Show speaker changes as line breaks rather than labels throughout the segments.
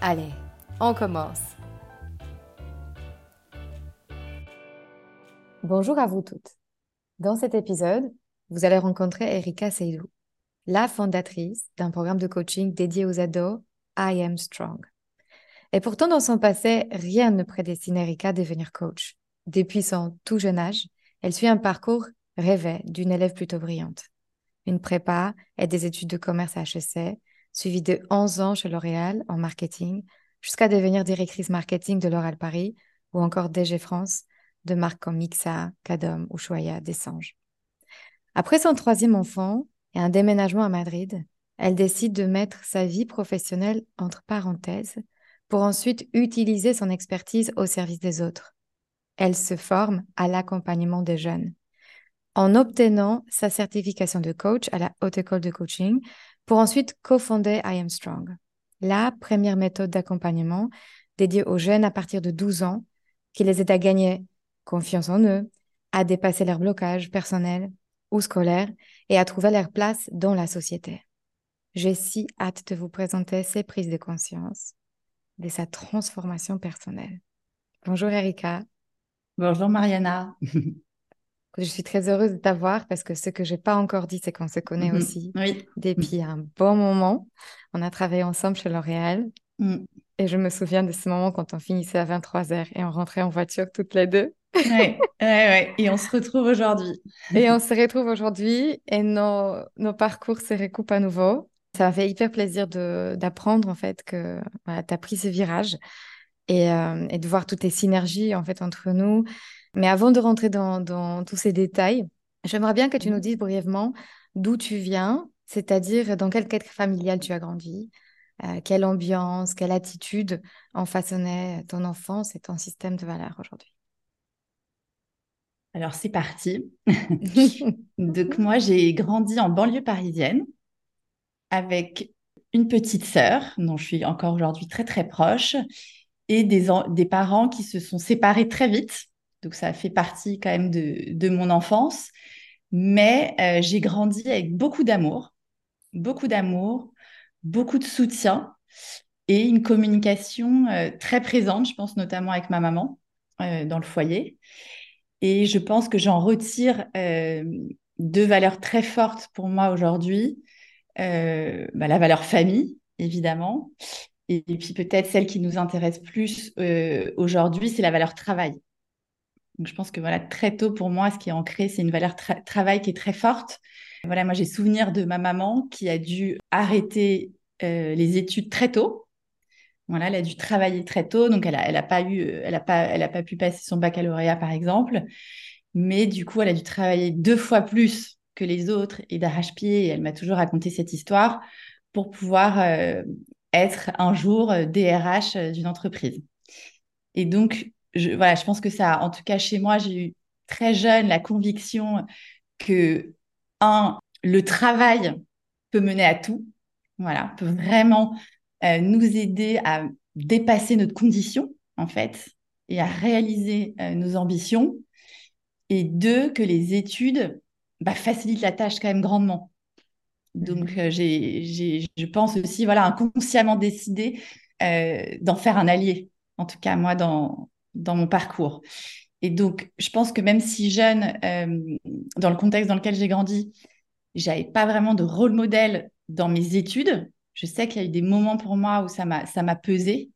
Allez, on commence. Bonjour à vous toutes. Dans cet épisode, vous allez rencontrer Erika Seydou, la fondatrice d'un programme de coaching dédié aux ados, I Am Strong. Et pourtant, dans son passé, rien ne prédestine Erika à devenir coach. Depuis son tout jeune âge, elle suit un parcours rêvé d'une élève plutôt brillante. Une prépa et des études de commerce à HEC, suivi de 11 ans chez L'Oréal en marketing, jusqu'à devenir directrice marketing de L'Oréal Paris ou encore DG France de marques comme Mixa, Cadom ou Choya Dessange. Après son troisième enfant et un déménagement à Madrid, elle décide de mettre sa vie professionnelle entre parenthèses pour ensuite utiliser son expertise au service des autres. Elle se forme à l'accompagnement des jeunes. En obtenant sa certification de coach à la Haute École de Coaching, pour ensuite cofonder I Am Strong, la première méthode d'accompagnement dédiée aux jeunes à partir de 12 ans qui les aide à gagner confiance en eux, à dépasser leurs blocages personnels ou scolaires et à trouver leur place dans la société. J'ai si hâte de vous présenter ces prises de conscience de sa transformation personnelle. Bonjour Erika.
Bonjour Mariana.
Je suis très heureuse de t'avoir parce que ce que j'ai pas encore dit, c'est qu'on se connaît
Mhm.
aussi
Oui.
depuis un bon moment. On a travaillé ensemble chez L'Oréal
Mm.
et je me souviens de ce moment quand on finissait à 23h et on rentrait en voiture toutes les deux.
Ouais, ouais, ouais. Et on se retrouve aujourd'hui.
Et on se retrouve aujourd'hui et nos, nos parcours se recoupent à nouveau. Ça m'a fait hyper plaisir d'apprendre en fait que voilà, tu as pris ce virage et, euh, et de voir toutes les synergies en fait entre nous. Mais avant de rentrer dans, dans tous ces détails, j'aimerais bien que tu nous
Mhm.
dises brièvement d'où tu viens, c'est-à-dire dans quel cadre familial tu as grandi, euh, quelle ambiance, quelle attitude ont façonné ton enfance et ton système de valeurs aujourd'hui.
Alors c'est parti. Donc moi j'ai grandi en banlieue parisienne avec une petite sœur dont je suis encore aujourd'hui très très proche et des, en- des parents qui se sont séparés très vite. Donc ça fait partie quand même de, mon enfance. Mais euh, j'ai grandi avec beaucoup d'amour, beaucoup d'amour, beaucoup de soutien et une communication euh, très présente, je pense notamment avec ma maman euh, dans le foyer. Et je pense que j'en retire deux valeurs très fortes pour moi aujourd'hui. Bah, la valeur famille, évidemment. Et, puis peut-être celle qui nous intéresse plus aujourd'hui, c'est la valeur travail. Donc je pense que voilà, très tôt pour moi, ce qui est ancré, c'est une valeur tra- travail qui est très forte. Voilà, moi j'ai souvenir de ma maman qui a dû arrêter euh, les études très tôt. Voilà, elle a dû travailler très tôt, donc elle a, elle a pas eu, elle a pas, elle a pas pu passer son baccalauréat par exemple, mais du coup elle a dû travailler deux fois plus que les autres et d'arrache-pied. Elle m'a toujours raconté cette histoire pour pouvoir euh, être un jour euh, DRH euh, d'une entreprise. Et donc je, voilà, je pense que ça, en tout cas chez moi, j'ai eu très jeune la conviction que un, le travail peut mener à tout. Voilà, peut vraiment euh, nous aider à dépasser notre condition, en fait, et à réaliser euh, nos ambitions. Et deux, que les études bah, facilitent la tâche quand même grandement. Donc, euh, j'ai, j'ai, je pense aussi, voilà, inconsciemment décidé euh, d'en faire un allié, en tout cas, moi, dans, dans mon parcours. Et donc, je pense que même si jeune, euh, dans le contexte dans lequel j'ai grandi, j'avais pas vraiment de rôle modèle dans mes études. Je sais qu'il y a eu des moments pour moi où ça m'a, ça m'a pesé.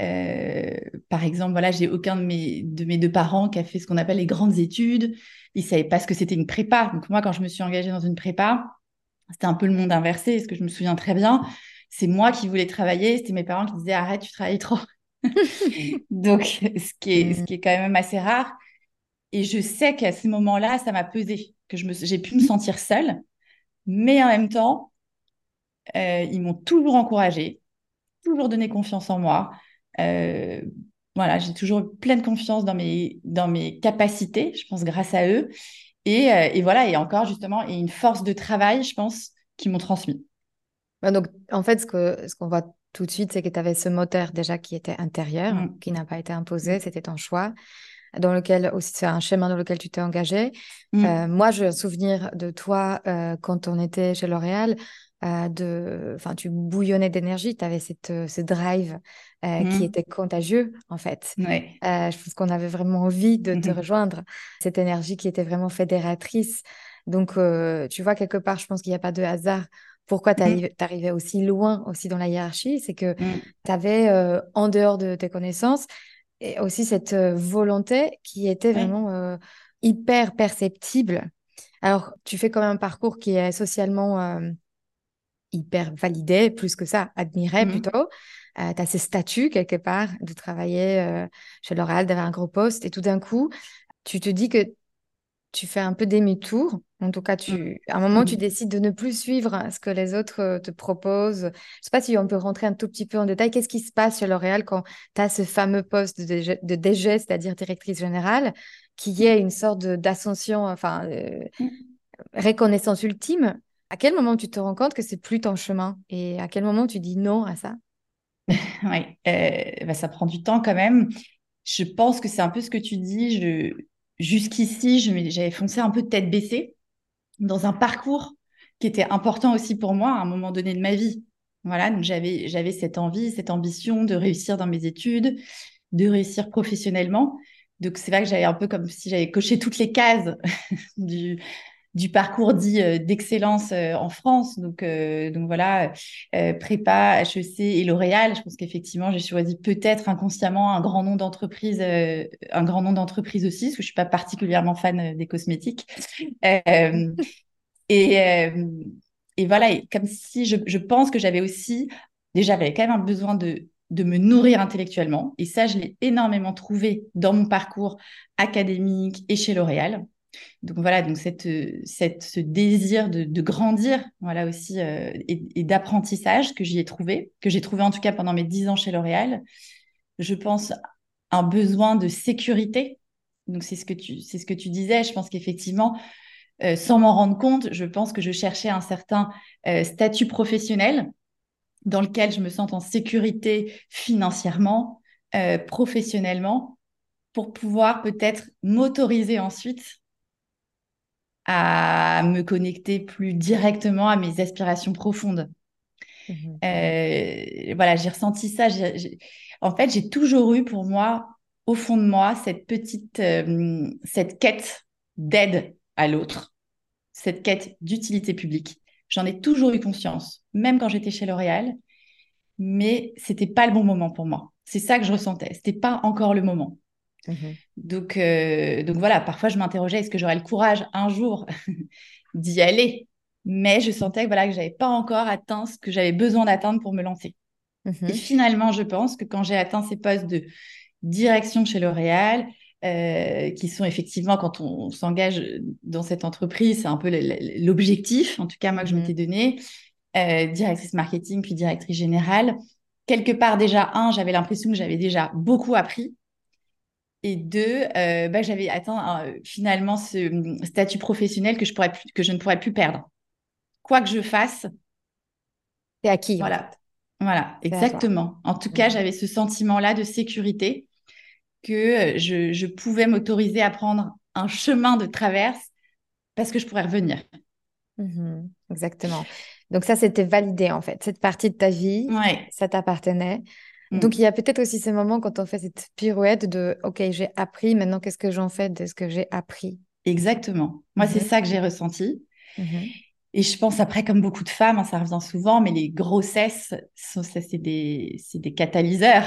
Euh, par exemple, voilà, j'ai aucun de mes, de mes deux parents qui a fait ce qu'on appelle les grandes études. Ils savaient pas ce que c'était une prépa. Donc moi, quand je me suis engagée dans une prépa, c'était un peu le monde inversé, ce que je me souviens très bien. C'est moi qui voulais travailler, c'était mes parents qui disaient arrête, tu travailles trop. Donc, ce qui, est, ce mm. qui est quand même assez rare. Et je sais qu'à ce moment-là, ça m'a pesé, que j'ai pu me sentir seule. Mais en même temps, euh, ils m'ont toujours encouragée, toujours donné confiance en moi. Euh, voilà, j'ai toujours eu pleine confiance dans mes, dans mes capacités, je pense, grâce à eux. Et, euh, et voilà, et encore justement, et une force de travail, je pense, qui m'ont transmis.
Bah, donc, en fait, ce qu'on ce qu'on voit tout de suite, c'est que tu avais ce moteur déjà qui était intérieur, mm. qui n'a pas été imposé, mm. c'était ton choix, dans lequel aussi c'est un chemin dans lequel tu t'es engagé. Mm. Euh, moi, j'ai un souvenir de toi euh, quand on était chez L'Oréal. Euh, de, enfin, tu bouillonnais d'énergie, tu avais cette, ce drive qui était contagieux en fait. je pense qu'on avait vraiment envie de te rejoindre, cette énergie qui était vraiment fédératrice. Donc, tu vois, quelque part, je pense qu'il n'y a pas de hasard pourquoi tu mmh. arrivais aussi loin aussi dans la hiérarchie, c'est que mmh. tu avais euh, en dehors de tes connaissances et aussi cette euh, volonté qui était vraiment euh, hyper perceptible. Alors, tu fais quand même un parcours qui est socialement hyper validé, plus que ça, admiré mmh. plutôt. tu as ce statut quelque part de travailler chez L'Oréal, d'avoir un gros poste, et tout d'un coup, tu te dis que tu fais un peu demi-tour. En tout cas, tu, mm. à un moment, tu décides de ne plus suivre ce que les autres euh, te proposent. Je ne sais pas si on peut rentrer un tout petit peu en détail. Qu'est-ce qui se passe chez L'Oréal quand tu as ce fameux poste de, DG, c'est-à-dire directrice générale, qui est une sorte d'ascension, enfin, euh, mm. reconnaissance ultime? À quel moment tu te rends compte que c'est plus ton chemin? Et à quel moment tu dis non à ça?
Oui, euh, bah, ça prend du temps quand même. Je pense que c'est un peu ce que tu dis. Je, jusqu'ici, j'avais foncé un peu de tête baissée dans un parcours qui était important aussi pour moi à un moment donné de ma vie. Voilà, donc j'avais, j'avais cette envie, cette ambition de réussir dans mes études, de réussir professionnellement. Donc c'est vrai que j'avais un peu comme si j'avais coché toutes les cases du, du parcours dit euh, d'excellence euh, en France. Donc, euh, donc voilà, prépa, HEC et L'Oréal. Je pense qu'effectivement, j'ai choisi peut-être inconsciemment un grand nom d'entreprise, un grand nom d'entreprise aussi, parce que je suis pas particulièrement fan des cosmétiques. et, et voilà, comme si je, je pense que j'avais aussi, déjà, j'avais quand même un besoin de, de me nourrir intellectuellement. Et ça, je l'ai énormément trouvé dans mon parcours académique et chez L'Oréal. Donc voilà, donc cette, ce désir de, grandir, voilà aussi, euh, et, d'apprentissage que j'y ai trouvé, que j'ai trouvé en tout cas pendant mes dix ans chez L'Oréal. Je pense un besoin de sécurité. Donc c'est ce que tu, c'est ce que tu disais. Je pense qu'effectivement, euh, sans m'en rendre compte, je pense que je cherchais un certain euh, statut professionnel dans lequel je me sens en sécurité financièrement, professionnellement, pour pouvoir peut-être m'autoriser ensuite à me connecter plus directement à mes aspirations profondes. Mmh euh, voilà, j'ai ressenti ça. En fait, j'ai toujours eu pour moi, au fond de moi, cette petite, euh, cette quête d'aide à l'autre, cette quête d'utilité publique. J'en ai toujours eu conscience, même quand j'étais chez L'Oréal, mais c'était pas le bon moment pour moi. C'est ça que je ressentais. C'était pas encore le moment. Mmh donc, euh, donc voilà, parfois je m'interrogeais, est-ce que j'aurais le courage un jour d'y aller? Mais je sentais que voilà que j'avais pas encore atteint ce que j'avais besoin d'atteindre pour me lancer. Mmh Et finalement, je pense que quand j'ai atteint ces postes de direction chez L'Oréal, euh, qui sont effectivement, quand on, s'engage dans cette entreprise, c'est un peu l'objectif, en tout cas moi que je mmh m'étais donné, euh, directrice marketing puis directrice générale. Quelque part déjà, un, j'avais l'impression que j'avais déjà beaucoup appris et deux, euh, bah, j'avais atteint euh, finalement ce hum, statut professionnel que je, pourrais que je ne pourrais plus perdre. Quoi que je fasse.
C'est acquis.
Voilà. Voilà, exactement. En tout cas, j'avais ce sentiment-là de sécurité que euh, je, je pouvais m'autoriser à prendre un chemin de traverse parce que je pourrais revenir.
Mmh exactement. Donc ça, c'était validé en fait. Cette partie de ta vie,
ouais.
ça t'appartenait. Donc, mm. il y a peut-être aussi ces moments quand on fait cette pirouette de OK, j'ai appris, maintenant qu'est-ce que j'en fais de ce que j'ai appris?
Exactement. Moi, c'est mm-hmm. ça que j'ai ressenti.
Mm-hmm.
Et je pense après, comme beaucoup de femmes, hein, ça revient souvent, mais les grossesses, ça, c'est des, des catalyseurs.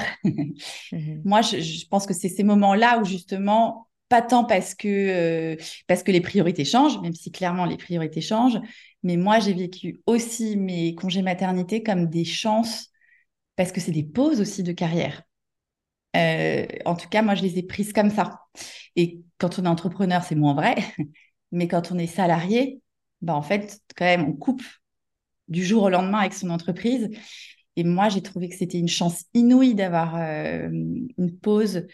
Mhm. Moi, je, je, pense que c'est ces moments-là où justement, pas tant parce que, euh, parce que les priorités changent, même si clairement les priorités changent, mais moi, j'ai vécu aussi mes congés maternité comme des chances, parce que c'est des pauses aussi de carrière. Euh, en tout cas, moi, je les ai prises comme ça. Et quand on est entrepreneur, c'est moins vrai. Mais quand on est salarié, bah, en fait, quand même, on coupe du jour au lendemain avec son entreprise. Et moi, j'ai trouvé que c'était une chance inouïe d'avoir euh, une pause,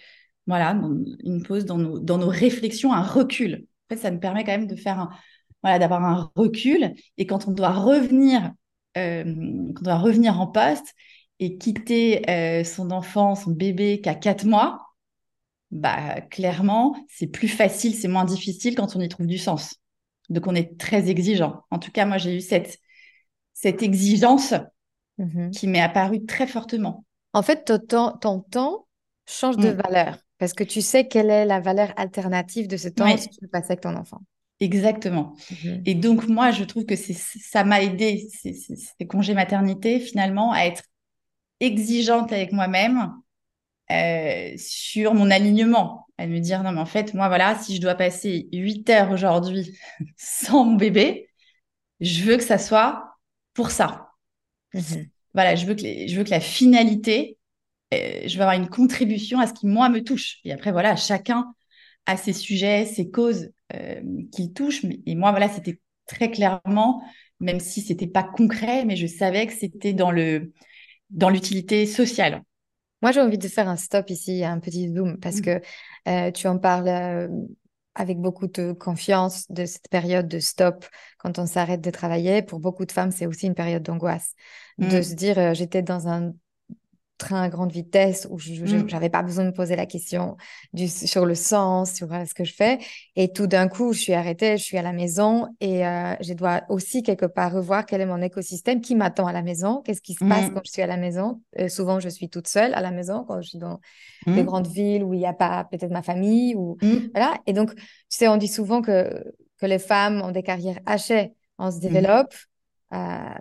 voilà, une pause dans nos, dans nos réflexions, un recul. En fait, ça me permet quand même de faire voilà, d'avoir un recul. Et quand on doit revenir, euh, quand on doit revenir en poste et quitter euh, son enfant, son bébé a quatre mois, bah clairement, c'est plus facile, c'est moins difficile quand on y trouve du sens. Donc, on est très exigeant. En tout cas, moi, j'ai eu cette, cette exigence mhm. qui m'est apparue très fortement.
En fait, ton, ton temps change de mm. valeur parce que tu sais quelle est la valeur alternative de ce temps que tu passes avec ton enfant.
Exactement. Mhm. Et donc, moi, je trouve que ça m'a aidé, ces, congés maternité, finalement, à être exigeante avec moi-même euh, sur mon alignement. À me dire non mais en fait moi voilà si je dois passer 8 heures aujourd'hui sans mon bébé je veux que ça soit pour ça. Mhm. voilà je veux que je veux que la finalité euh, je veux avoir une contribution à ce qui moi me touche. Et après voilà chacun a ses sujets ses causes euh, qui touchent. Et moi voilà c'était très clairement même si c'était pas concret mais je savais que c'était dans le dans l'utilité sociale
moi, j'ai envie de faire un stop ici, un petit zoom, parce mmh. que euh, tu en parles euh, avec beaucoup de confiance de cette période de stop quand on s'arrête de travailler. Pour beaucoup de femmes, c'est aussi une période d'angoisse, de mmh. se dire euh, j'étais dans un train à grande vitesse où je n'avais mm. pas besoin de me poser la question du, sur le sens, sur euh, ce que je fais. Et tout d'un coup, je suis arrêtée, je suis à la maison et euh, je dois aussi quelque part revoir quel est mon écosystème, qui m'attend à la maison, qu'est-ce qui se passe mm. quand je suis à la maison. Euh, souvent, je suis toute seule à la maison quand je suis dans des mm. grandes villes où il n'y a pas peut-être ma famille. Ou... Voilà. Et donc, tu sais, on dit souvent que, que les femmes ont des carrières hachées. On se développe,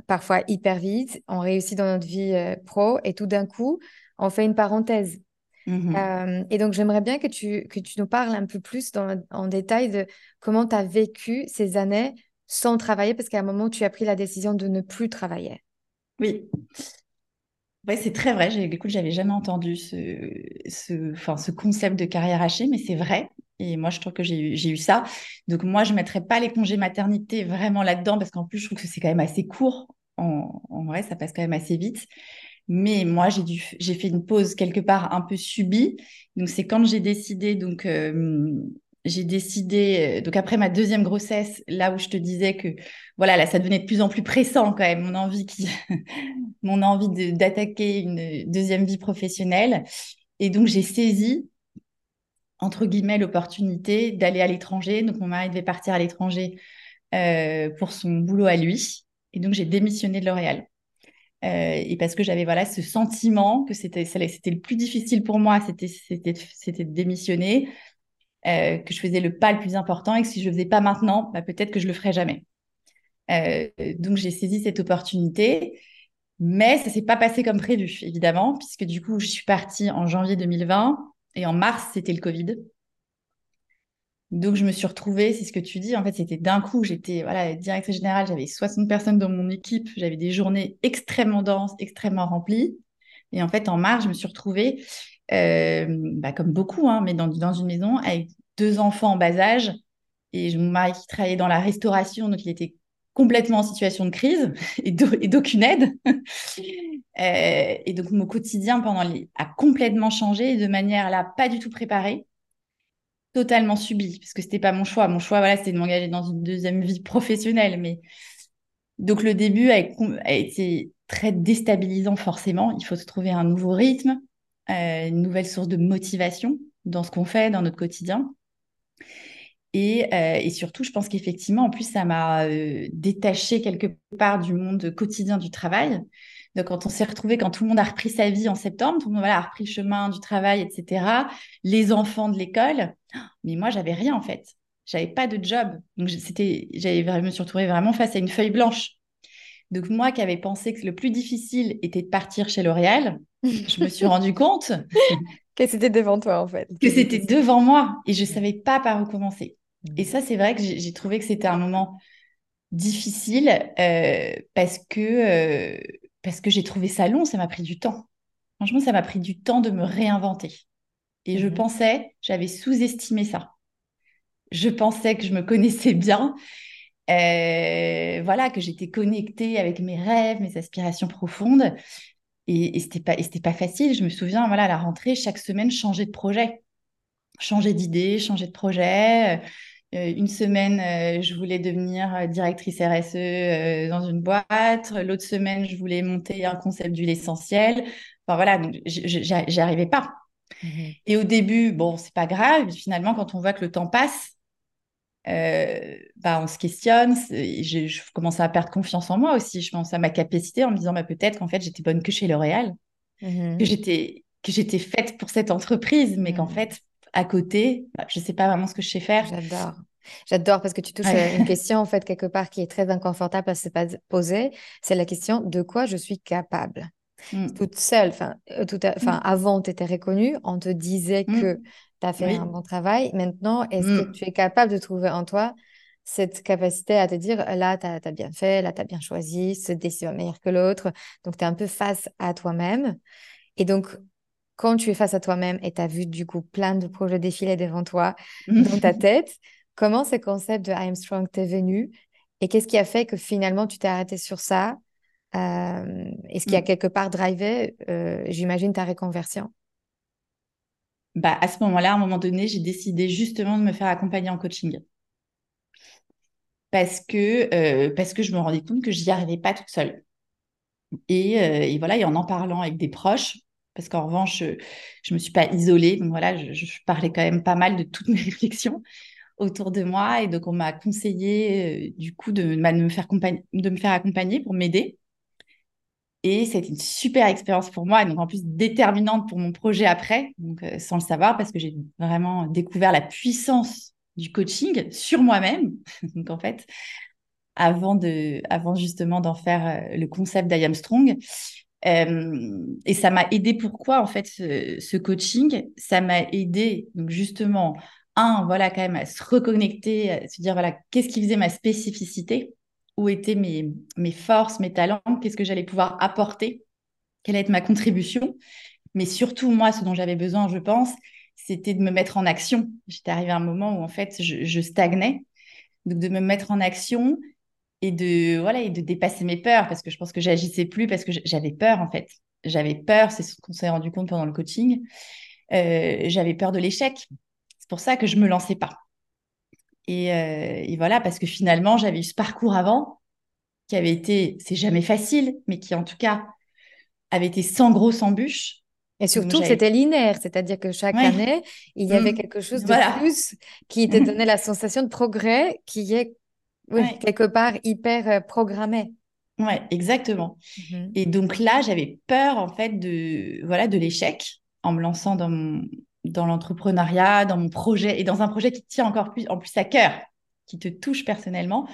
parfois hyper vite, on réussit dans notre vie euh, pro et tout d'un coup, on fait une parenthèse. Mmh euh, et donc, j'aimerais bien que tu, que tu nous parles un peu plus dans, en détail de comment tu as vécu ces années sans travailler, parce qu'à un moment, tu as pris la décision de ne plus travailler.
Oui. Ouais, c'est très vrai. Écoute, j'avais jamais entendu ce, ce, enfin, ce concept de carrière hachée, mais c'est vrai. Et moi, je trouve que j'ai eu, eu ça. Donc, moi, je ne mettrais pas les congés maternité vraiment là-dedans parce qu'en plus, je trouve que c'est quand même assez court. En, vrai, ça passe quand même assez vite. Mais moi, j'ai fait une pause quelque part un peu subie. Donc, c'est quand j'ai décidé, donc, euh, j'ai décidé, euh, donc après ma deuxième grossesse, là où je te disais que, voilà, là, ça devenait de plus en plus pressant quand même, mon envie qui, mon envie d'attaquer une deuxième vie professionnelle. Et donc, j'ai saisi entre guillemets, l'opportunité d'aller à l'étranger. Donc, mon mari devait partir à l'étranger euh, pour son boulot à lui. Et donc, j'ai démissionné de L'Oréal. Euh, et parce que j'avais voilà ce sentiment que c'était le plus difficile pour moi, c'était de démissionner, euh, que je faisais le pas le plus important et que si je le faisais pas maintenant, bah, peut-être que je le ferais jamais. donc j'ai saisi cette opportunité, mais ça s'est pas passé comme prévu évidemment, puisque du coup je suis partie en janvier 2020 et en mars, c'était le Covid. Donc, je me suis retrouvée, c'est ce que tu dis, en fait, c'était d'un coup, j'étais voilà, directrice générale, j'avais 60 personnes dans mon équipe, j'avais des journées extrêmement denses, extrêmement remplies. Et en fait, en mars, je me suis retrouvée, euh, bah, comme beaucoup, hein, mais dans, dans une maison avec deux enfants en bas âge. Et mon mari qui travaillait dans la restauration, donc il était complètement en situation de crise et d'aucune aide. Euh, et donc, mon quotidien pendant a complètement changé de manière là, pas du tout préparée, totalement subie, parce que c'était pas mon choix. Mon choix, voilà, c'était de m'engager dans une deuxième vie professionnelle. Mais donc, le début a, été très déstabilisant, forcément. Il faut se trouver un nouveau rythme, euh, une nouvelle source de motivation dans ce qu'on fait, dans notre quotidien. Et, euh, et, surtout, je pense qu'effectivement, en plus, ça m'a euh, détaché quelque part du monde quotidien du travail. Donc, quand on s'est retrouvé, quand tout le monde a repris sa vie en septembre, tout le monde voilà, a repris le chemin du travail, etc., les enfants de l'école, mais moi, j'avais rien en fait. J'avais pas de job. Donc, c'était, j'avais, je me suis retrouvée vraiment face à une feuille blanche. Donc, moi qui avais pensé que le plus difficile était de partir chez L'Oréal, je me suis rendu compte
que c'était devant toi, en fait.
Que c'était devant moi et je savais pas par où commencer. Et ça, c'est vrai que j'ai trouvé que c'était un moment difficile euh, parce que, euh, parce que j'ai trouvé ça long, ça m'a pris du temps. Franchement, ça m'a pris du temps de me réinventer. Et je mhm. pensais, j'avais sous-estimé ça. Je pensais que je me connaissais bien, euh, voilà, que j'étais connectée avec mes rêves, mes aspirations profondes. Et, et c'était pas, pas facile. Je me souviens, voilà, à la rentrée, chaque semaine, changer de projet, changer d'idée, changer de projet. Euh, une semaine, euh, je voulais devenir euh, directrice RSE dans une boîte. L'autre semaine, je voulais monter un concept d'huile essentielle. Enfin voilà, j'y arrivais pas. Mhm. Et au début, bon, c'est pas grave. Finalement, quand on voit que le temps passe, bah, on se questionne. Je, je commence à perdre confiance en moi aussi. Je pense à ma capacité en me disant bah, peut-être qu'en fait, j'étais bonne que chez L'Oréal, mhm. que j'étais que j'étais faite pour cette entreprise, mais qu'en mhm. fait, à côté, bah, je ne sais pas vraiment ce que je sais faire.
J'adore. J'adore parce que tu touches à une question en fait quelque part qui est très inconfortable à se poser. C'est la question de quoi je suis capable. Mmh. Toute seule, enfin, euh, tout mmh. avant, tu étais reconnue, on te disait mmh. que tu as fait un bon travail. Maintenant, est-ce que tu es capable de trouver en toi cette capacité à te dire là, tu as, bien fait, là, tu as bien choisi, cette décision est meilleure que l'autre. Donc, tu es un peu face à toi-même. Et donc, quand tu es face à toi-même et tu as vu du coup plein de projets défiler devant toi dans ta tête, comment ce concept de I am strong t'est venu et qu'est-ce qui a fait que finalement tu t'es arrêté sur ça euh, Est-ce qu'il y a mm. quelque part drivé, euh, j'imagine, ta reconversion
bah, À ce moment-là, à un moment donné, j'ai décidé justement de me faire accompagner en coaching. Parce que, euh, parce que je me rendais compte que je n'y arrivais pas toute seule. Et, et, voilà, et en en parlant avec des proches, parce qu'en revanche, je ne me suis pas isolée. Donc voilà, je, parlais quand même pas mal de toutes mes réflexions autour de moi. Et donc, on m'a conseillé euh, du coup de, bah, me faire de me faire accompagner pour m'aider. Et c'était une super expérience pour moi, et donc en plus déterminante pour mon projet après, donc euh, sans le savoir, parce que j'ai vraiment découvert la puissance du coaching sur moi-même. donc en fait, avant, de, avant justement d'en faire euh, le concept d'I Strong. Euh, et ça m'a aidé. Pourquoi en fait ce, coaching? Ça m'a aidé donc justement un voilà quand même à se reconnecter, à se dire voilà qu'est-ce qui faisait ma spécificité, où étaient mes mes forces, mes talents, qu'est-ce que j'allais pouvoir apporter, quelle allait être ma contribution? Mais surtout moi, ce dont j'avais besoin, je pense, c'était de me mettre en action. J'étais arrivée à un moment où en fait je, je stagnais, donc de me mettre en action et de voilà et de dépasser mes peurs parce que je pense que j'agissais plus parce que j'avais peur en fait. J'avais peur c'est ce qu'on s'est rendu compte pendant le coaching euh, j'avais peur de l'échec. C'est pour ça que je me lançais pas. Et, euh, et voilà parce que finalement j'avais eu ce parcours avant qui avait été c'est jamais facile mais qui en tout cas avait été sans grosse embûche.
Et surtout, c'était linéaire, c'est-à-dire que chaque année, il y avait mmh. quelque chose de plus qui te donnait la sensation de progrès qui est oui, quelque part hyper euh, programmé.
Oui, exactement. Mhm. Et donc là, j'avais peur en fait de voilà de l'échec en me lançant dans dans l'entrepreneuriat, dans mon projet et dans un projet qui tient encore plus en plus à cœur, qui te touche personnellement.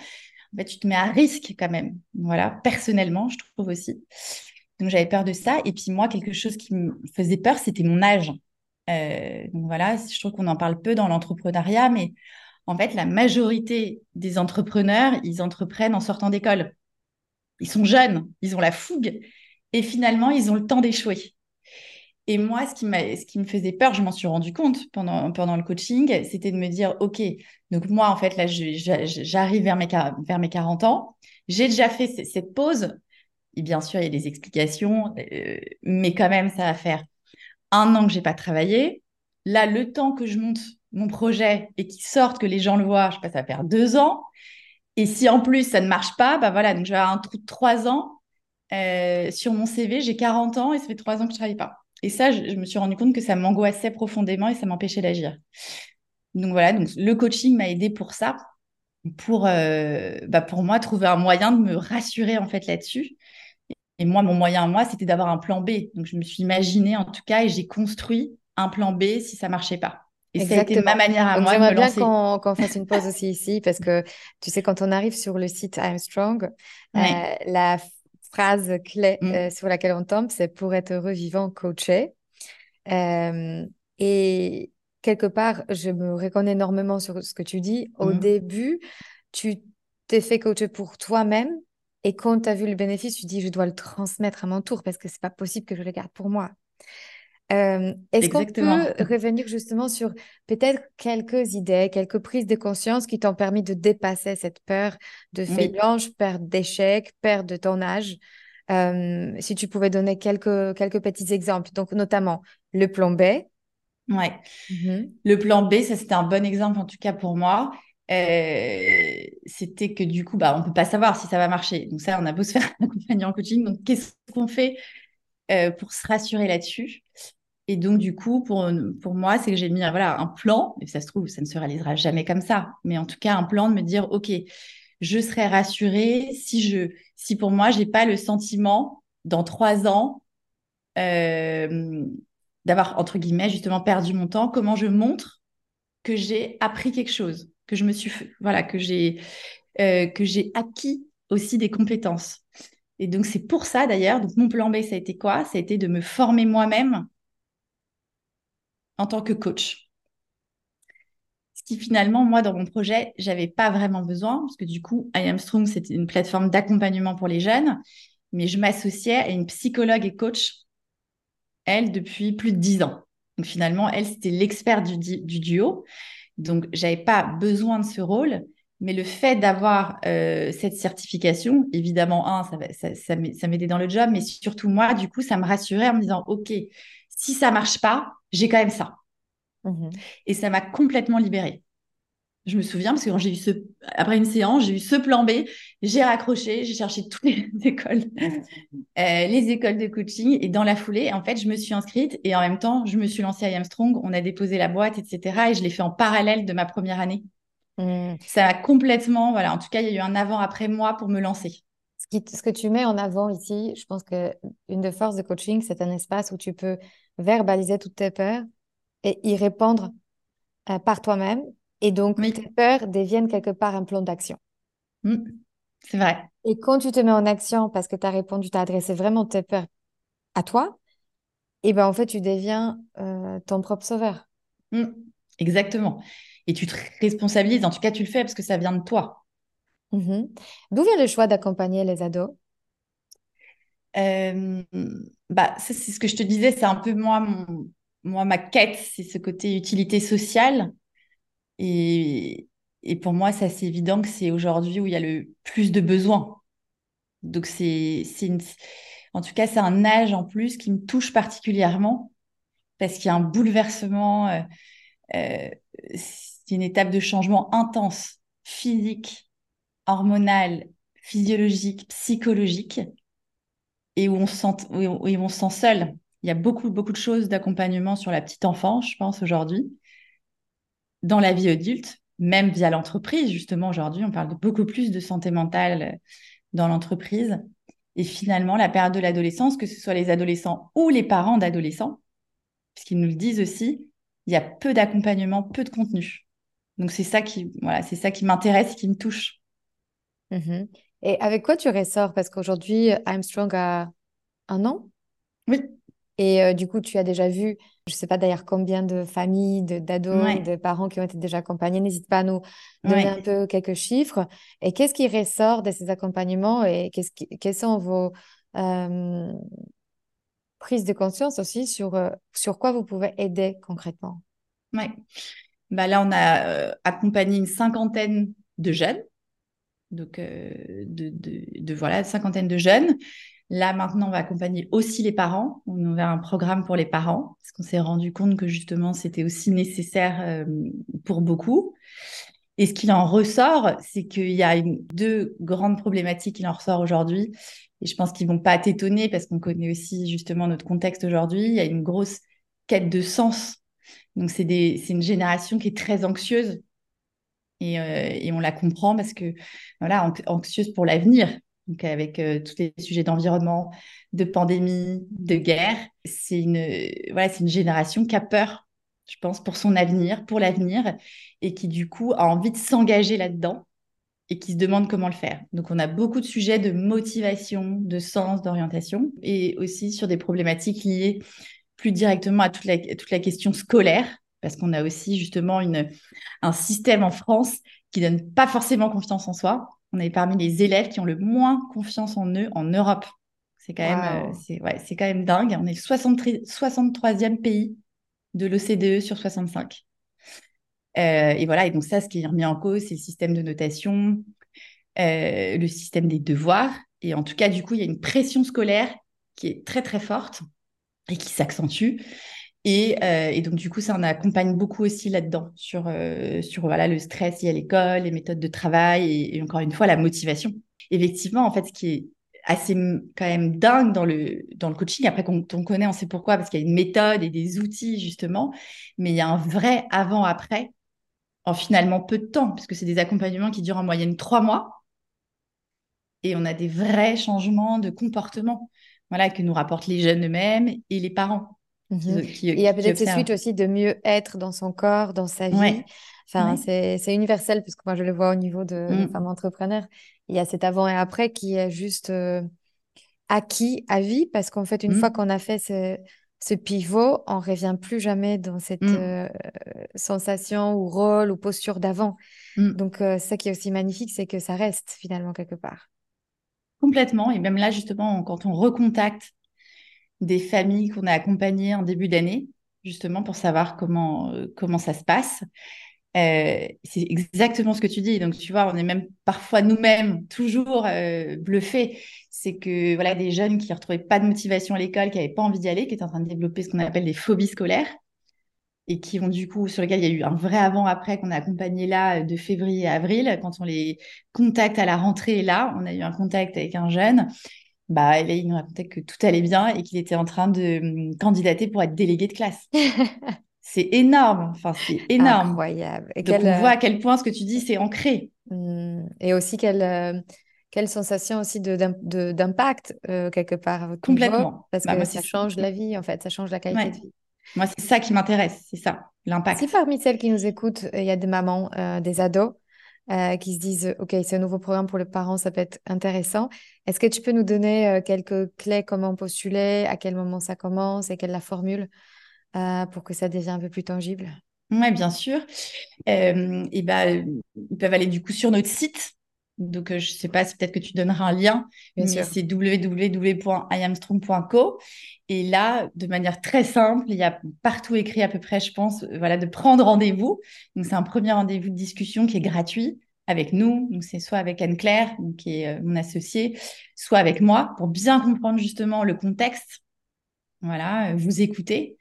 En fait, tu te mets à risque quand même. Voilà, personnellement, je trouve aussi. Donc j'avais peur de ça. Et puis moi, quelque chose qui me faisait peur, c'était mon âge. Euh, donc voilà, je trouve qu'on en parle peu dans l'entrepreneuriat, mais en fait, la majorité des entrepreneurs, ils entreprennent en sortant d'école. Ils sont jeunes, ils ont la fougue et finalement, ils ont le temps d'échouer. Et moi, ce qui, ce qui me faisait peur, je m'en suis rendu compte pendant, pendant le coaching, c'était de me dire, OK, donc moi, en fait, là, j'arrive vers mes, vers mes 40 ans, j'ai déjà fait cette pause. Et bien sûr, il y a des explications, euh, mais quand même, ça va faire un an que j'ai pas travaillé. Là, le temps que je monte mon projet et qui sortent, que les gens le voient, je passe à faire deux ans. Et si en plus ça ne marche pas, bah voilà, donc je vais avoir un trou de trois ans euh, sur mon CV, j'ai 40 ans et ça fait trois ans que je ne travaille pas. Et ça, je, me suis rendu compte que ça m'angoissait profondément et ça m'empêchait d'agir. Donc voilà, donc le coaching m'a aidé pour ça, pour, euh, bah pour moi trouver un moyen de me rassurer en fait là-dessus. Et moi, mon moyen à moi, c'était d'avoir un plan B. Donc je me suis imaginée en tout cas et j'ai construit un plan B si ça marchait pas. Et ça a été ma manière à moi me
lancer. J'aimerais bien qu'on fasse une pause aussi ici parce que tu sais, quand on arrive sur le site I'm Strong, euh, la phrase clé mm. euh, sur laquelle on tombe, c'est pour être heureux, vivant, coaché. Euh, et quelque part, je me reconnais énormément sur ce que tu dis. Au mm. début, tu t'es fait coacher pour toi-même. Et quand tu as vu le bénéfice, tu dis, je dois le transmettre à mon tour parce que c'est pas possible que je le garde pour moi. Euh, est-ce qu'on peut revenir justement sur peut-être quelques idées, quelques prises de conscience qui t'ont permis de dépasser cette peur de faillance, peur d'échec, peur de ton âge? Euh, Si tu pouvais donner quelques, quelques petits exemples, donc notamment le plan B.
Ouais. Mmh le plan B, ça c'était un bon exemple en tout cas pour moi. Euh, c'était que du coup, bah, on peut pas savoir si ça va marcher. Donc ça, on a beau se faire accompagner en coaching. Donc qu'est-ce qu'on fait pour se rassurer là-dessus? Et donc, du coup, pour, pour moi, c'est que j'ai mis voilà, un plan, et ça se trouve, ça ne se réalisera jamais comme ça, mais en tout cas, un plan de me dire, OK, je serai rassurée si, je, si pour moi, je n'ai pas le sentiment, dans trois ans, euh, d'avoir, entre guillemets, justement perdu mon temps, comment je montre que j'ai appris quelque chose, que je me suis, voilà, que j'ai, euh, que j'ai acquis aussi des compétences. Et donc, c'est pour ça, d'ailleurs, mon plan B, ça a été quoi? Ça a été de me former moi-même en tant que coach. Ce qui finalement, moi, dans mon projet, j'avais pas vraiment besoin, parce que du coup, I Am c'était une plateforme d'accompagnement pour les jeunes, mais je m'associais à une psychologue et coach, elle, depuis plus de dix ans. Donc finalement, elle, c'était l'expert du, duo. Donc, j'avais pas besoin de ce rôle, mais le fait d'avoir euh, cette certification, évidemment, un, ça, ça m'aidait dans le job, mais surtout moi, du coup, ça me rassurait en me disant, OK, si ça marche pas, j'ai quand même ça. Mhm. Et ça m'a complètement libérée. Je me souviens parce que quand j'ai eu ce, après une séance, j'ai eu ce plan B, j'ai raccroché, j'ai cherché toutes les écoles, euh, les écoles de coaching et dans la foulée, en fait, je me suis inscrite et en même temps, je me suis lancée à Armstrong, on a déposé la boîte, etc. Et je l'ai fait en parallèle de ma première année. Mhm. Ça m'a complètement, voilà, en tout cas, il y a eu un avant-après moi pour me lancer.
Ce, qui, ce que tu mets en avant ici, je pense que une des forces de coaching, c'est un espace où tu peux verbaliser toutes tes peurs et y répondre euh, par toi-même. Et donc, tes peurs deviennent quelque part un plan d'action.
Mmh. C'est vrai.
Et quand tu te mets en action parce que tu as répondu, tu as adressé vraiment tes peurs à toi, et ben en fait, tu deviens euh, ton propre sauveur.
Mmh. Exactement. Et tu te responsabilises, en tout cas, tu le fais parce que ça vient de toi.
Mmh D'où vient le choix d'accompagner les ados?
Euh, bah, c'est ce que je te disais, c'est un peu moi, moi ma quête, c'est ce côté utilité sociale. Et, et pour moi, c'est assez évident que c'est aujourd'hui où il y a le plus de besoins. Donc, c'est en tout cas, c'est un âge en plus qui me touche particulièrement parce qu'il y a un bouleversement, euh, euh, c'est une étape de changement intense, physique, hormonal, physiologique, psychologique et où on se sent, où on se sent seul. Il y a beaucoup, beaucoup de choses d'accompagnement sur la petite enfance, je pense, aujourd'hui, dans la vie adulte, même via l'entreprise, justement, aujourd'hui, on parle de beaucoup plus de santé mentale dans l'entreprise. Et finalement, la période de l'adolescence, que ce soit les adolescents ou les parents d'adolescents, puisqu'ils nous le disent aussi, il y a peu d'accompagnement, peu de contenu. Donc c'est ça qui, voilà, c'est ça qui m'intéresse, qui me touche.
Mm-hmm. Et avec quoi tu ressors? Parce qu'aujourd'hui, I'm Strong a un an.
Oui.
Et euh, du coup, tu as déjà vu, je ne sais pas d'ailleurs combien de familles, d'ados, de, parents qui ont été déjà accompagnés. N'hésite pas à nous donner un peu quelques chiffres. Et qu'est-ce qui ressort de ces accompagnements et qu'est-ce quelles sont vos euh, prises de conscience aussi sur, euh, sur quoi vous pouvez aider concrètement?
Oui. Bah là, on a accompagné une cinquantaine de jeunes donc euh, de, de, voilà, cinquantaine de jeunes. Là, maintenant, on va accompagner aussi les parents. On a un programme pour les parents parce qu'on s'est rendu compte que justement, c'était aussi nécessaire euh, pour beaucoup. Et ce qu'il en ressort, c'est qu'il y a deux grandes problématiques qui en ressort aujourd'hui. Et je pense qu'ils vont pas t'étonner parce qu'on connaît aussi justement notre contexte aujourd'hui. Il y a une grosse quête de sens. Donc, c'est une génération qui est très anxieuse euh, et, on la comprend parce que, voilà, anxieuse pour l'avenir. Donc, avec euh, tous les sujets d'environnement, de pandémie, de guerre, c'est une, voilà, c'est une génération qui a peur je pense, pour son avenir, pour l'avenir, et qui du coup a envie de s'engager là-dedans et qui se demande comment le faire. Donc on a beaucoup de sujets de motivation, de sens, d'orientation, et aussi sur des problématiques liées plus directement à toute la, toute la question scolaire, parce qu'on a aussi justement une, un système en France qui donne pas forcément confiance en soi. On est parmi les élèves qui ont le moins confiance en eux en Europe. C'est quand, même, euh, c'est, ouais, c'est quand même dingue. On est le 63e pays de l'OCDE sur 65. Euh, et voilà, et donc ça, ce qui est remis en cause, c'est le système de notation, euh, le système des devoirs. Et en tout cas, du coup, il y a une pression scolaire qui est très, très forte et qui s'accentue. Et, euh, et, donc, du coup, ça, on accompagne beaucoup aussi là-dedans, sur, sur voilà, le stress lié à l'école, les méthodes de travail et, encore une fois, la motivation. Effectivement, en fait, ce qui est assez quand même dingue dans le, dans le coaching. Après, quand on connaît, on sait pourquoi, parce qu'il y a une méthode et des outils, justement, mais il y a un vrai avant-après en finalement peu de temps, puisque c'est des accompagnements qui durent en moyenne trois mois. Et on a des vrais changements de comportement voilà, que nous rapportent les jeunes eux-mêmes et les parents.
Mhm. il y a peut-être ces suites aussi de mieux être dans son corps, dans sa vie. Enfin, c'est universel, puisque moi, je le vois au niveau de mm. femmes entrepreneurs. Il y a cet avant et après qui est juste euh, acquis à vie, parce qu'en fait, une mm. fois qu'on a fait ce, ce, pivot, on ne revient plus jamais dans cette mm. euh, sensation ou rôle ou posture d'avant. Donc, euh, ça qui est aussi magnifique, c'est que ça reste finalement quelque part.
Complètement. Et même là, justement, quand on recontacte des familles qu'on a accompagnées en début d'année, justement pour savoir comment, comment ça se passe, euh, c'est exactement ce que tu dis. Donc, tu vois, on est même parfois nous-mêmes toujours euh, bluffés. C'est que voilà, des jeunes qui ne retrouvaient pas de motivation à l'école, qui n'avaient pas envie d'y aller, qui étaient en train de développer ce qu'on appelle des phobies scolaires et qui ont du coup, sur lesquels il y a eu un vrai avant-après qu'on a accompagné là de février à avril. Quand on les contacte à la rentrée, là, on a eu un contact avec un jeune. Bah, là, il nous racontait que tout allait bien et qu'il était en train de hum, candidater pour être délégué de classe. C'est énorme. Enfin, c'est énorme.
Incroyable.
Et Donc, on voit à quel point ce que tu dis, c'est ancré.
Mmh. Et aussi, quelle, euh, quelle sensation aussi d'impact, euh, quelque part.
Complètement.
parce bah, que ça change la vie, en fait. Ça change la qualité de vie.
Moi, c'est ça qui m'intéresse. C'est ça, l'impact.
Si parmi celles qui nous écoutent, il y a des mamans, euh, des ados, qui se disent OK, c'est un nouveau programme pour les parents, ça peut être intéressant. Est-ce que tu peux nous donner quelques clés, comment postuler, à quel moment ça commence et quelle la formule euh, pour que ça devienne un peu plus tangible?
Oui, bien sûr. Euh, et ben, ils peuvent aller du coup sur notre site. Donc, euh, je ne sais pas si peut-être que tu donneras un lien, mais c'est www.iamstrong.co. Et là, de manière très simple, il y a partout écrit à peu près, je pense, voilà, de prendre rendez-vous. Donc, c'est un premier rendez-vous de discussion qui est gratuit avec nous. Donc, c'est soit avec Anne-Claire, qui est mon associée, soit avec moi, pour bien comprendre justement le contexte. Voilà, vous écouter.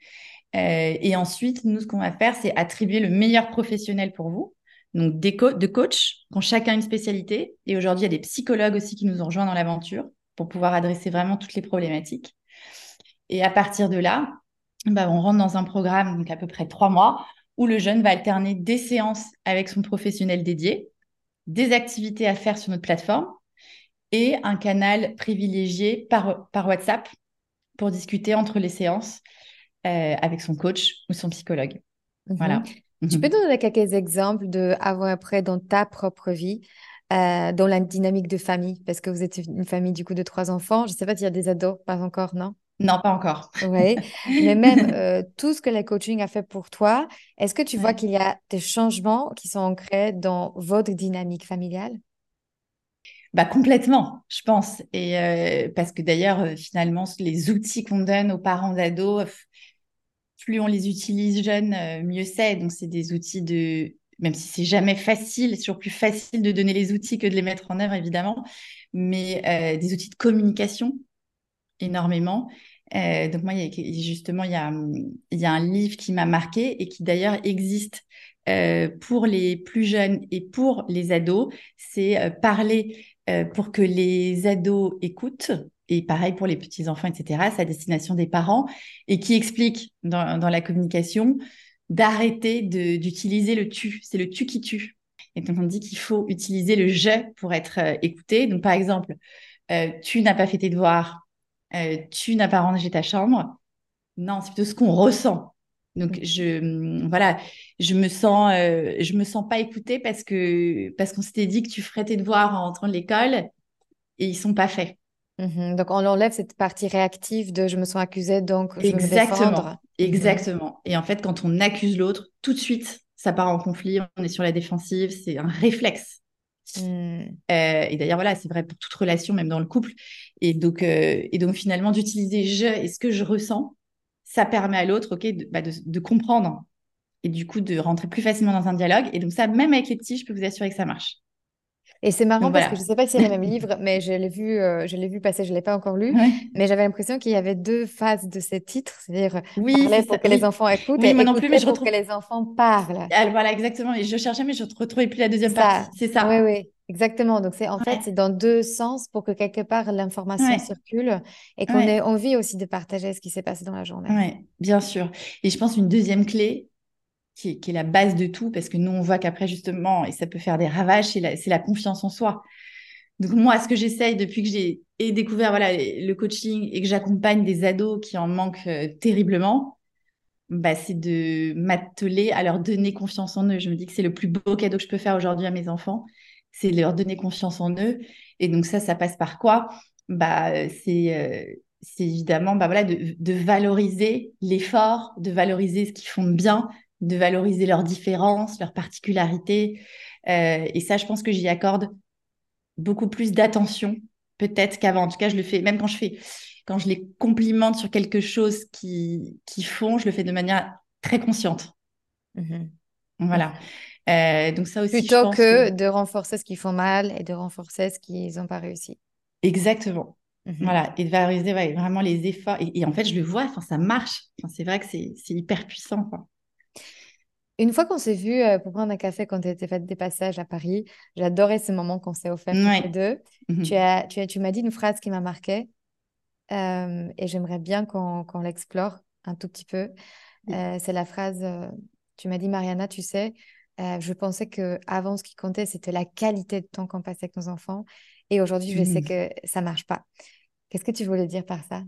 Euh, et ensuite, nous, ce qu'on va faire, c'est attribuer le meilleur professionnel pour vous. Donc, des de coachs qui ont chacun une spécialité. Et aujourd'hui, il y a des psychologues aussi qui nous ont rejoints dans l'aventure pour pouvoir adresser vraiment toutes les problématiques. Et à partir de là, bah, on rentre dans un programme, donc à peu près trois mois, où le jeune va alterner des séances avec son professionnel dédié, des activités à faire sur notre plateforme et un canal privilégié par, par WhatsApp pour discuter entre les séances euh, avec son coach ou son psychologue. Mhm. Voilà.
Tu peux nous donner quelques exemples de avant-après dans ta propre vie, euh, dans la dynamique de famille, parce que vous êtes une famille du coup de trois enfants. Je ne sais pas s'il y a des ados, pas encore, non?
Non, pas encore.
Oui, mais même euh, tout ce que le coaching a fait pour toi, est-ce que tu vois qu'il y a des changements qui sont ancrés dans votre dynamique familiale?
Bah, complètement, je pense. Et parce que d'ailleurs, finalement, les outils qu'on donne aux parents d'ados, plus on les utilise jeunes, euh, mieux c'est. Donc, c'est des outils de, même si c'est jamais facile, c'est toujours plus facile de donner les outils que de les mettre en œuvre, évidemment, mais euh, des outils de communication énormément. Euh, donc moi, justement, il y a, il y a un livre qui m'a marqué et qui d'ailleurs existe pour les plus jeunes et pour les ados. C'est parler pour que les ados écoutent et pareil pour les petits-enfants, etc., c'est à destination des parents, et qui explique dans, la communication d'arrêter d'utiliser le tu. C'est le tu qui tue. Et donc, on dit qu'il faut utiliser le je pour être euh, écouté. Donc, par exemple, euh, tu n'as pas fait tes devoirs, euh, tu n'as pas rangé ta chambre. Non, c'est plutôt ce qu'on ressent. Donc je voilà, je me sens je me sens pas écoutée parce que parce qu'on s'était dit que tu ferais tes devoirs en rentrant de l'école et ils sont pas faits.
Mhm. Donc, on enlève cette partie réactive de je me sens accusée, donc je
Exactement.
vais me défendre.
Exactement. Et en fait, quand on accuse l'autre, tout de suite, ça part en conflit, on est sur la défensive, c'est un réflexe. Hmm. Euh, et d'ailleurs, voilà, c'est vrai pour toute relation, même dans le couple. Et donc, euh, et donc finalement, d'utiliser je et ce que je ressens, ça permet à l'autre, ok, de, bah, de, comprendre et du coup de rentrer plus facilement dans un dialogue. Et donc ça, même avec les petits, je peux vous assurer que ça marche.
Et c'est marrant parce que je ne sais pas si c'est le même livre, mais je l'ai vu, euh, je l'ai vu passer, je ne l'ai pas encore lu, mais j'avais l'impression qu'il y avait deux phases de ces titres, c'est-à-dire
oui,
parler pour que les enfants écoutent et non plus, mais je retrouve... que les enfants parlent.
Ah, voilà, exactement. Et je cherchais, mais je ne retrouvais plus la deuxième partie. C'est ça.
Oui, oui. Exactement. Donc, c'est en fait, c'est dans deux sens pour que quelque part l'information circule et qu'on ait envie aussi de partager ce qui s'est passé dans la journée.
Oui, bien sûr. Et je pense une deuxième clé, qui est, la base de tout, parce que nous, on voit qu'après, justement, et ça peut faire des ravages, c'est la, confiance en soi. Donc, moi, ce que j'essaye depuis que j'ai découvert voilà, le coaching et que j'accompagne des ados qui en manquent euh, terriblement, bah, c'est de m'atteler à leur donner confiance en eux. Je me dis que c'est le plus beau cadeau que je peux faire aujourd'hui à mes enfants, c'est leur donner confiance en eux. Et donc, ça, ça passe par quoi? Bah, C'est euh, évidemment bah, voilà, de, de valoriser l'effort, de valoriser ce qu'ils font bien, de valoriser leurs différences, leurs particularités. Euh, et ça, je pense que j'y accorde beaucoup plus d'attention, peut-être qu'avant. En tout cas, je le fais, même quand je fais, quand je les complimente sur quelque chose qu'ils qui font, je le fais de manière très consciente. Mhm. Voilà. Euh, donc ça aussi.
Plutôt que, de renforcer ce qu'ils font mal et de renforcer ce qu'ils n'ont pas réussi.
Exactement. Mhm. Voilà, et de valoriser vraiment les efforts. Et, en fait, je le vois, ça marche. C'est vrai que c'est hyper puissant. Quoi.
Une fois qu'on s'est vu euh, pour prendre un café quand tu étais fait des passages à Paris, j'adorais ce moment qu'on s'est offert tous les deux. Mhm. Tu as, tu as, tu m'as dit une phrase qui m'a marquée euh, et j'aimerais bien qu'on l'explore un tout petit peu. Euh, c'est la phrase, tu m'as dit Mariana, tu sais, je pensais que avant ce qui comptait c'était la qualité de temps qu'on passait avec nos enfants et aujourd'hui je sais mmh. que ça marche pas. Qu'est-ce que tu voulais dire par ça?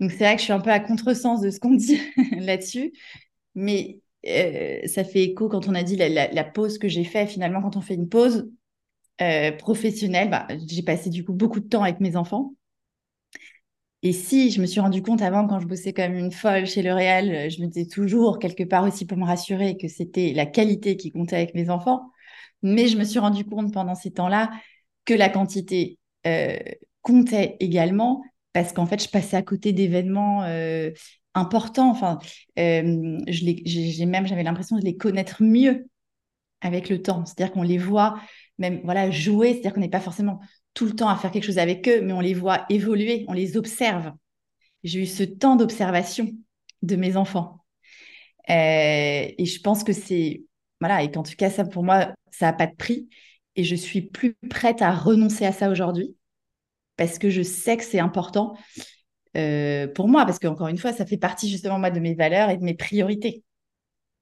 Donc c'est vrai que je suis un peu à contresens de ce qu'on dit là-dessus, mais euh, ça fait écho quand on a dit la, pause que j'ai fait. Finalement, quand on fait une pause euh, professionnelle, bah, j'ai passé du coup beaucoup de temps avec mes enfants. Et si je me suis rendu compte avant, quand je bossais comme une folle chez L'Oréal, euh, je me disais toujours, quelque part aussi pour me rassurer, que c'était la qualité qui comptait avec mes enfants. Mais je me suis rendu compte pendant ces temps-là que la quantité comptait également, parce qu'en fait, je passais à côté d'événements important. Enfin, euh, j'ai même, j'avais l'impression de les connaître mieux avec le temps. C'est-à-dire qu'on les voit même voilà jouer, c'est-à-dire qu'on n'est pas forcément tout le temps à faire quelque chose avec eux, mais on les voit évoluer, on les observe. J'ai eu ce temps d'observation de mes enfants. Euh, et je pense que c'est voilà, et qu'en tout cas, ça pour moi, ça n'a pas de prix. Et je suis plus prête à renoncer à ça aujourd'hui parce que je sais que c'est important. Euh, pour moi, parce qu'encore une fois, ça fait partie justement moi de mes valeurs et de mes priorités,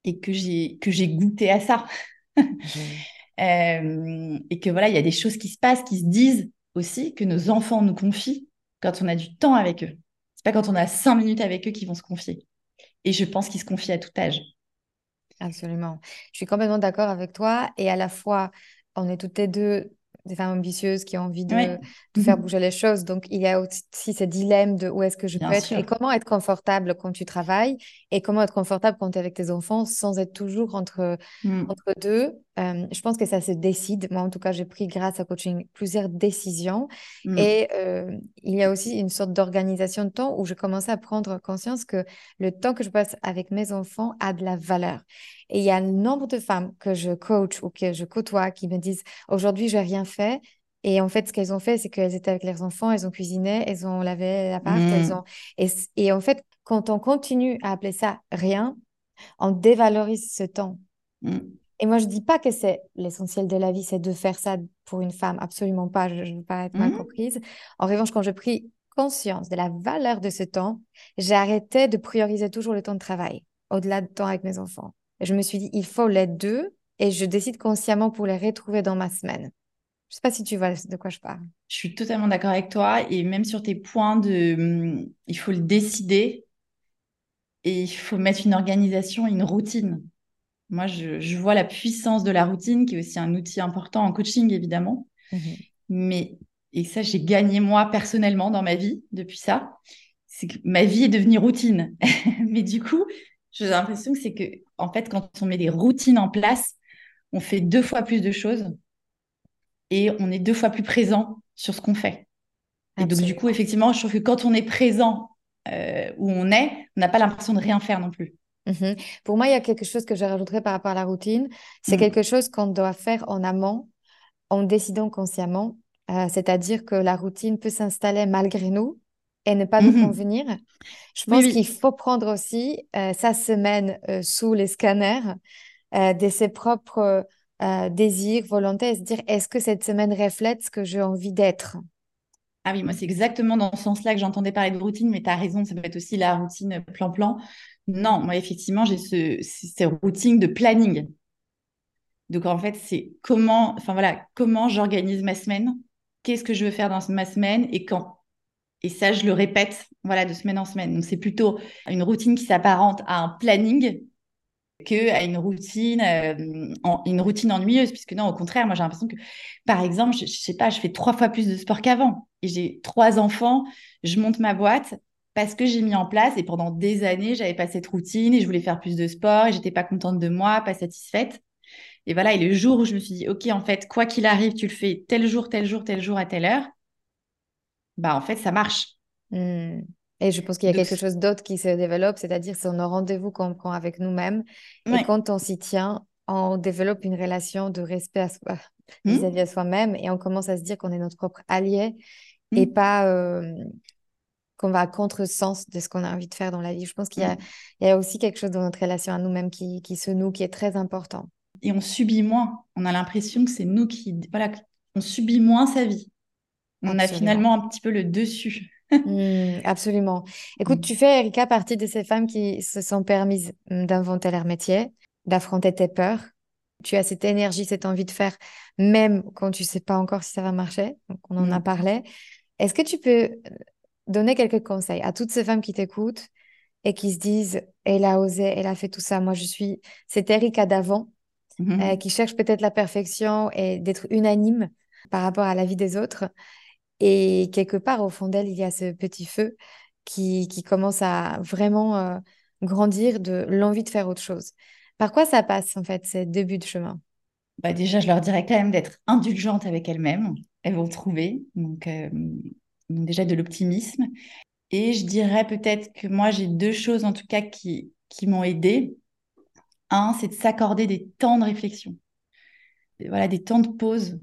et que j'ai que j'ai goûté à ça, mmh. euh, et que voilà, il y a des choses qui se passent, qui se disent aussi, que nos enfants nous confient quand on a du temps avec eux. C'est pas quand on a cinq minutes avec eux qu'ils vont se confier. Et je pense qu'ils se confient à tout âge.
Absolument. Je suis complètement d'accord avec toi. Et à la fois, on est toutes les deux des femmes ambitieuses qui ont envie de, faire mhm. bouger les choses. Donc, il y a aussi ce dilemme de où est-ce que je peux être et comment être confortable quand tu travailles et comment être confortable quand tu es avec tes enfants sans être toujours entre, mm. entre deux. Euh, je pense que ça se décide. Moi, en tout cas, j'ai pris grâce à coaching plusieurs décisions. Mm. Et euh, il y a aussi une sorte d'organisation de temps où je commençais à prendre conscience que le temps que je passe avec mes enfants a de la valeur. Et il y a un nombre de femmes que je coach ou que je côtoie qui me disent aujourd'hui, je n'ai rien fait. Et en fait, ce qu'elles ont fait, c'est qu'elles étaient avec leurs enfants, elles ont cuisiné, elles ont lavé l'appart, elles mmh. ont... Et, et en fait, quand on continue à appeler ça rien, on dévalorise ce temps. Mmh. Et moi, je dis pas que c'est l'essentiel de la vie, c'est de faire ça pour une femme. Absolument pas. Je ne veux pas être mal mmh. comprise. En revanche, quand j'ai pris conscience de la valeur de ce temps, j'ai arrêté de prioriser toujours le temps de travail au-delà de temps avec mes enfants je me suis dit, il faut les deux et je décide consciemment pour les retrouver dans ma semaine. Je sais pas si tu vois de quoi je parle.
Je suis totalement d'accord avec toi et même sur tes points de, hum, il faut le décider et il faut mettre une organisation, une routine. Moi, je, vois la puissance de la routine, qui est aussi un outil important en coaching, évidemment. Mhm. Mais, et ça, j'ai gagné moi personnellement dans ma vie depuis ça. C'est que ma vie est devenue routine. Mais du coup, j'ai l'impression que c'est que, en fait, quand on met des routines en place, on fait deux fois plus de choses et on est deux fois plus présent sur ce qu'on fait. Et donc, du coup, effectivement, je trouve que quand on est présent euh, où on est, on n'a pas l'impression de rien faire non plus.
Mhm. Pour moi, il y a quelque chose que je rajouterais par rapport à la routine. C'est mm. quelque chose qu'on doit faire en amont, en décidant consciemment. Euh, c'est-à-dire que la routine peut s'installer malgré nous et ne pas nous mhm. convenir. Je pense qu'il faut prendre aussi euh, sa semaine euh, sous les scanners de ses propres désirs, volontés et se dire est-ce que cette semaine reflète ce que j'ai envie d'être?
Ah oui, moi, c'est exactement dans ce sens-là que j'entendais parler de routine, mais tu as raison, ça peut être aussi la routine plan-plan. Non, moi, effectivement, j'ai ce, ces routines de planning. Donc, en fait, c'est comment, enfin voilà, comment j'organise ma semaine, qu'est-ce que je veux faire dans ma semaine et quand. Et ça, je le répète, voilà, de semaine en semaine. Donc, c'est plutôt une routine qui s'apparente à un planning que à une routine, euh, une routine ennuyeuse. Puisque non, au contraire, moi, j'ai l'impression que, par exemple, je, je sais pas, je fais trois fois plus de sport qu'avant. Et j'ai trois enfants, je monte ma boîte parce que j'ai mis en place et pendant des années, j'avais pas cette routine et je voulais faire plus de sport et j'étais pas contente de moi, pas satisfaite. Et voilà, et le jour où je me suis dit, OK, en fait, quoi qu'il arrive, tu le fais tel jour, tel jour, tel jour, à telle heure, bah en fait, ça marche.
Mmh. Et je pense qu'il y a quelque chose d'autre qui se développe, c'est-à-dire c'est nos rendez-vous qu'on prend avec nous-mêmes. Et quand on s'y tient, on développe une relation de respect à soi, mmh. vis-à-vis à soi-même et on commence à se dire qu'on est notre propre allié et mmh. pas euh, qu'on va à contre-sens de ce qu'on a envie de faire dans la vie. Je pense qu'il y, mm. y, a aussi quelque chose dans notre relation à nous-mêmes qui, qui, se noue, qui est très important.
Et on subit moins. On a l'impression que c'est nous qui... Voilà, on subit moins sa vie. On a finalement un petit peu le dessus.
Mm, absolument. Écoute, tu fais, Erika, partie de ces femmes qui se sont permises d'inventer leur métier, d'affronter tes peurs. Tu as cette énergie, cette envie de faire, même quand tu sais pas encore si ça va marcher. Donc, on en a parlé. Est-ce que tu peux donner quelques conseils à toutes ces femmes qui t'écoutent et qui se disent, elle a osé, elle a fait tout ça. Moi, je suis, c'est Erika d'avant, euh, qui cherche peut-être la perfection et d'être unanime par rapport à la vie des autres. Et quelque part, au fond d'elle, il y a ce petit feu qui, qui commence à vraiment euh, grandir de l'envie de faire autre chose. Par quoi ça passe, en fait, ces débuts de chemin?
Bah Déjà, je leur dirais quand même d'être indulgentes avec elles-mêmes. Elles vont trouver. Donc, euh, déjà de l'optimisme. Et je dirais peut-être que moi, j'ai deux choses en tout cas qui, qui m'ont aidé. Un, c'est de s'accorder des temps de réflexion. Voilà, des temps de pause.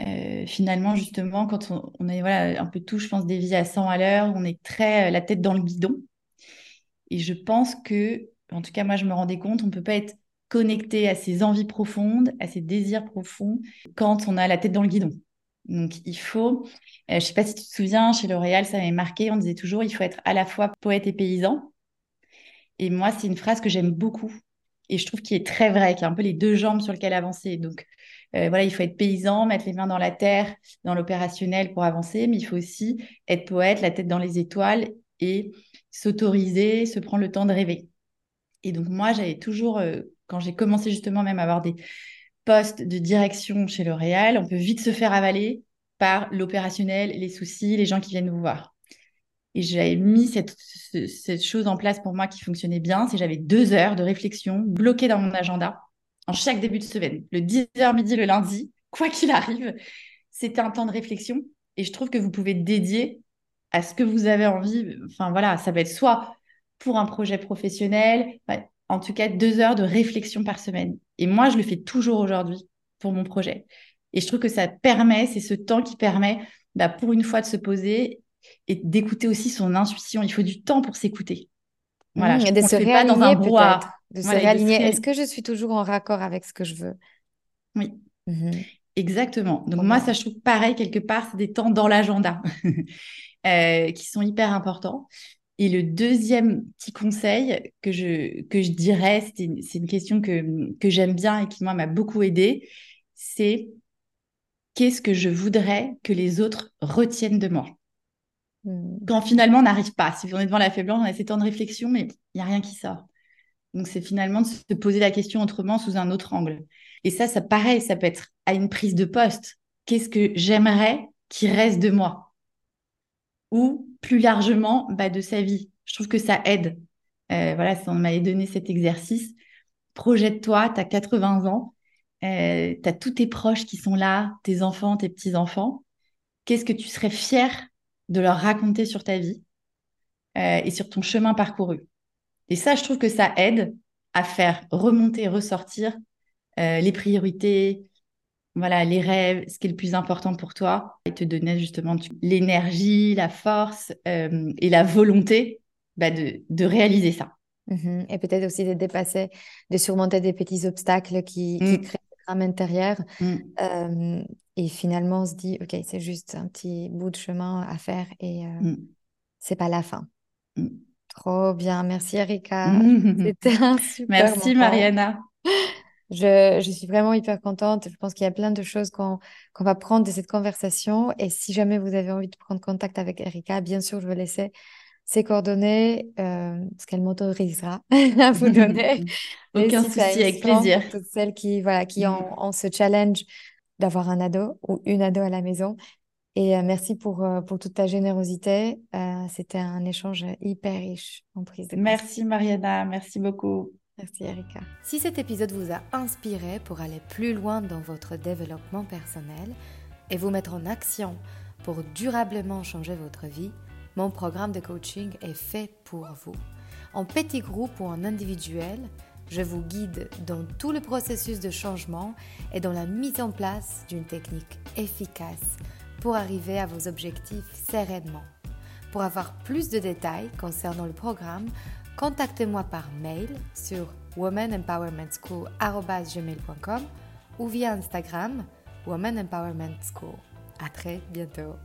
Euh, finalement, justement, quand on, est voilà, un peu tout, je pense, des vies à 100 à l'heure, on est très euh, la tête dans le guidon. Et je pense que, en tout cas, moi, je me rendais compte, on ne peut pas être connecté à ses envies profondes, à ses désirs profonds, quand on a la tête dans le guidon. Donc, il faut, euh, je ne sais pas si tu te souviens, chez L'Oréal, ça m'avait marqué, on disait toujours, il faut être à la fois poète et paysan. Et moi, c'est une phrase que j'aime beaucoup. Et je trouve qu'il est très vrai, qu'il y a un peu les deux jambes sur lesquelles avancer. Donc, euh, voilà, il faut être paysan, mettre les mains dans la terre, dans l'opérationnel pour avancer, mais il faut aussi être poète, la tête dans les étoiles et s'autoriser, se prendre le temps de rêver. Et donc, moi, j'avais toujours, euh, quand j'ai commencé justement même à avoir des, poste de direction chez L'Oréal, on peut vite se faire avaler par l'opérationnel, les soucis, les gens qui viennent vous voir. Et j'avais mis cette, cette, chose en place pour moi qui fonctionnait bien, c'est j'avais deux heures de réflexion bloquées dans mon agenda en chaque début de semaine. Le 10h midi le lundi, quoi qu'il arrive, c'était un temps de réflexion. Et je trouve que vous pouvez dédier à ce que vous avez envie. Enfin voilà, ça va être soit pour un projet professionnel, en tout cas deux heures de réflexion par semaine. Et moi, je le fais toujours aujourd'hui pour mon projet. Et je trouve que ça permet, c'est ce temps qui permet bah, pour une fois de se poser et d'écouter aussi son intuition. Il faut du temps pour s'écouter.
Voilà, mmh, de se réaligner dans un De se réaligner. Est-ce que je suis toujours en raccord avec ce que je veux?
Oui. Mmh Exactement. Donc moi, ça, je trouve pareil, quelque part, c'est des temps dans l'agenda euh, qui sont hyper importants. Et le deuxième petit conseil que je, que je dirais, c'est une, une, question que, que j'aime bien et qui, moi, m'a beaucoup aidé, c'est qu'est-ce que je voudrais que les autres retiennent de moi? Quand finalement on n'arrive pas. Si on est devant la faiblesse, on a ces temps de réflexion, mais il n'y a rien qui sort. Donc c'est finalement de se poser la question autrement sous un autre angle. Et ça, ça pareil, ça peut être à une prise de poste. Qu'est-ce que j'aimerais qui reste de moi? Ou plus largement, bah, de sa vie. Je trouve que ça aide. Euh, voilà, si on m'avait donné cet exercice, projette-toi, tu as 80 ans, euh, tu as tous tes proches qui sont là, tes enfants, tes petits-enfants. Qu'est-ce que tu serais fier de leur raconter sur ta vie euh, et sur ton chemin parcouru Et ça, je trouve que ça aide à faire remonter, ressortir euh, les priorités, voilà, les rêves, ce qui est le plus important pour toi, et te donner justement l'énergie, la force et la volonté bah, de réaliser ça.
Mmh et peut-être aussi de dépasser, de surmonter des petits obstacles qui, qui mmh. créent drame intérieur. Mmh. et finalement, on se dit, OK, c'est juste un petit bout de chemin à faire et euh, c'est pas la fin. Trop bien. Merci, Erika. C'était un super
Merci, Mariana.
Je, je, suis vraiment hyper contente. Je pense qu'il y a plein de choses qu'on qu'on va prendre de cette conversation. Et si jamais vous avez envie de prendre contact avec Erika, bien sûr, je vais laisser ses coordonnées, euh, ce qu'elle m'autorisera à vous donner.
Aucun souci, avec plaisir.
Toutes celles qui, voilà, qui ont, ce challenge d'avoir un ado ou une ado à la maison. Et euh, merci pour, euh, pour toute ta générosité. C'était un échange hyper riche en prise de
Merci Mariana, merci beaucoup.
Merci Erika. Si cet épisode vous a inspiré pour aller plus loin dans votre développement personnel et vous mettre en action pour durablement changer votre vie, mon programme de coaching est fait pour vous. En petit groupe ou en individuel, je vous guide dans tout le processus de changement et dans la mise en place d'une technique efficace pour arriver à vos objectifs sereinement. Pour avoir plus de détails concernant le programme, contactez-moi par mail sur womanempowermentschool.com ou via Instagram Woman Empowerment School. À très bientôt.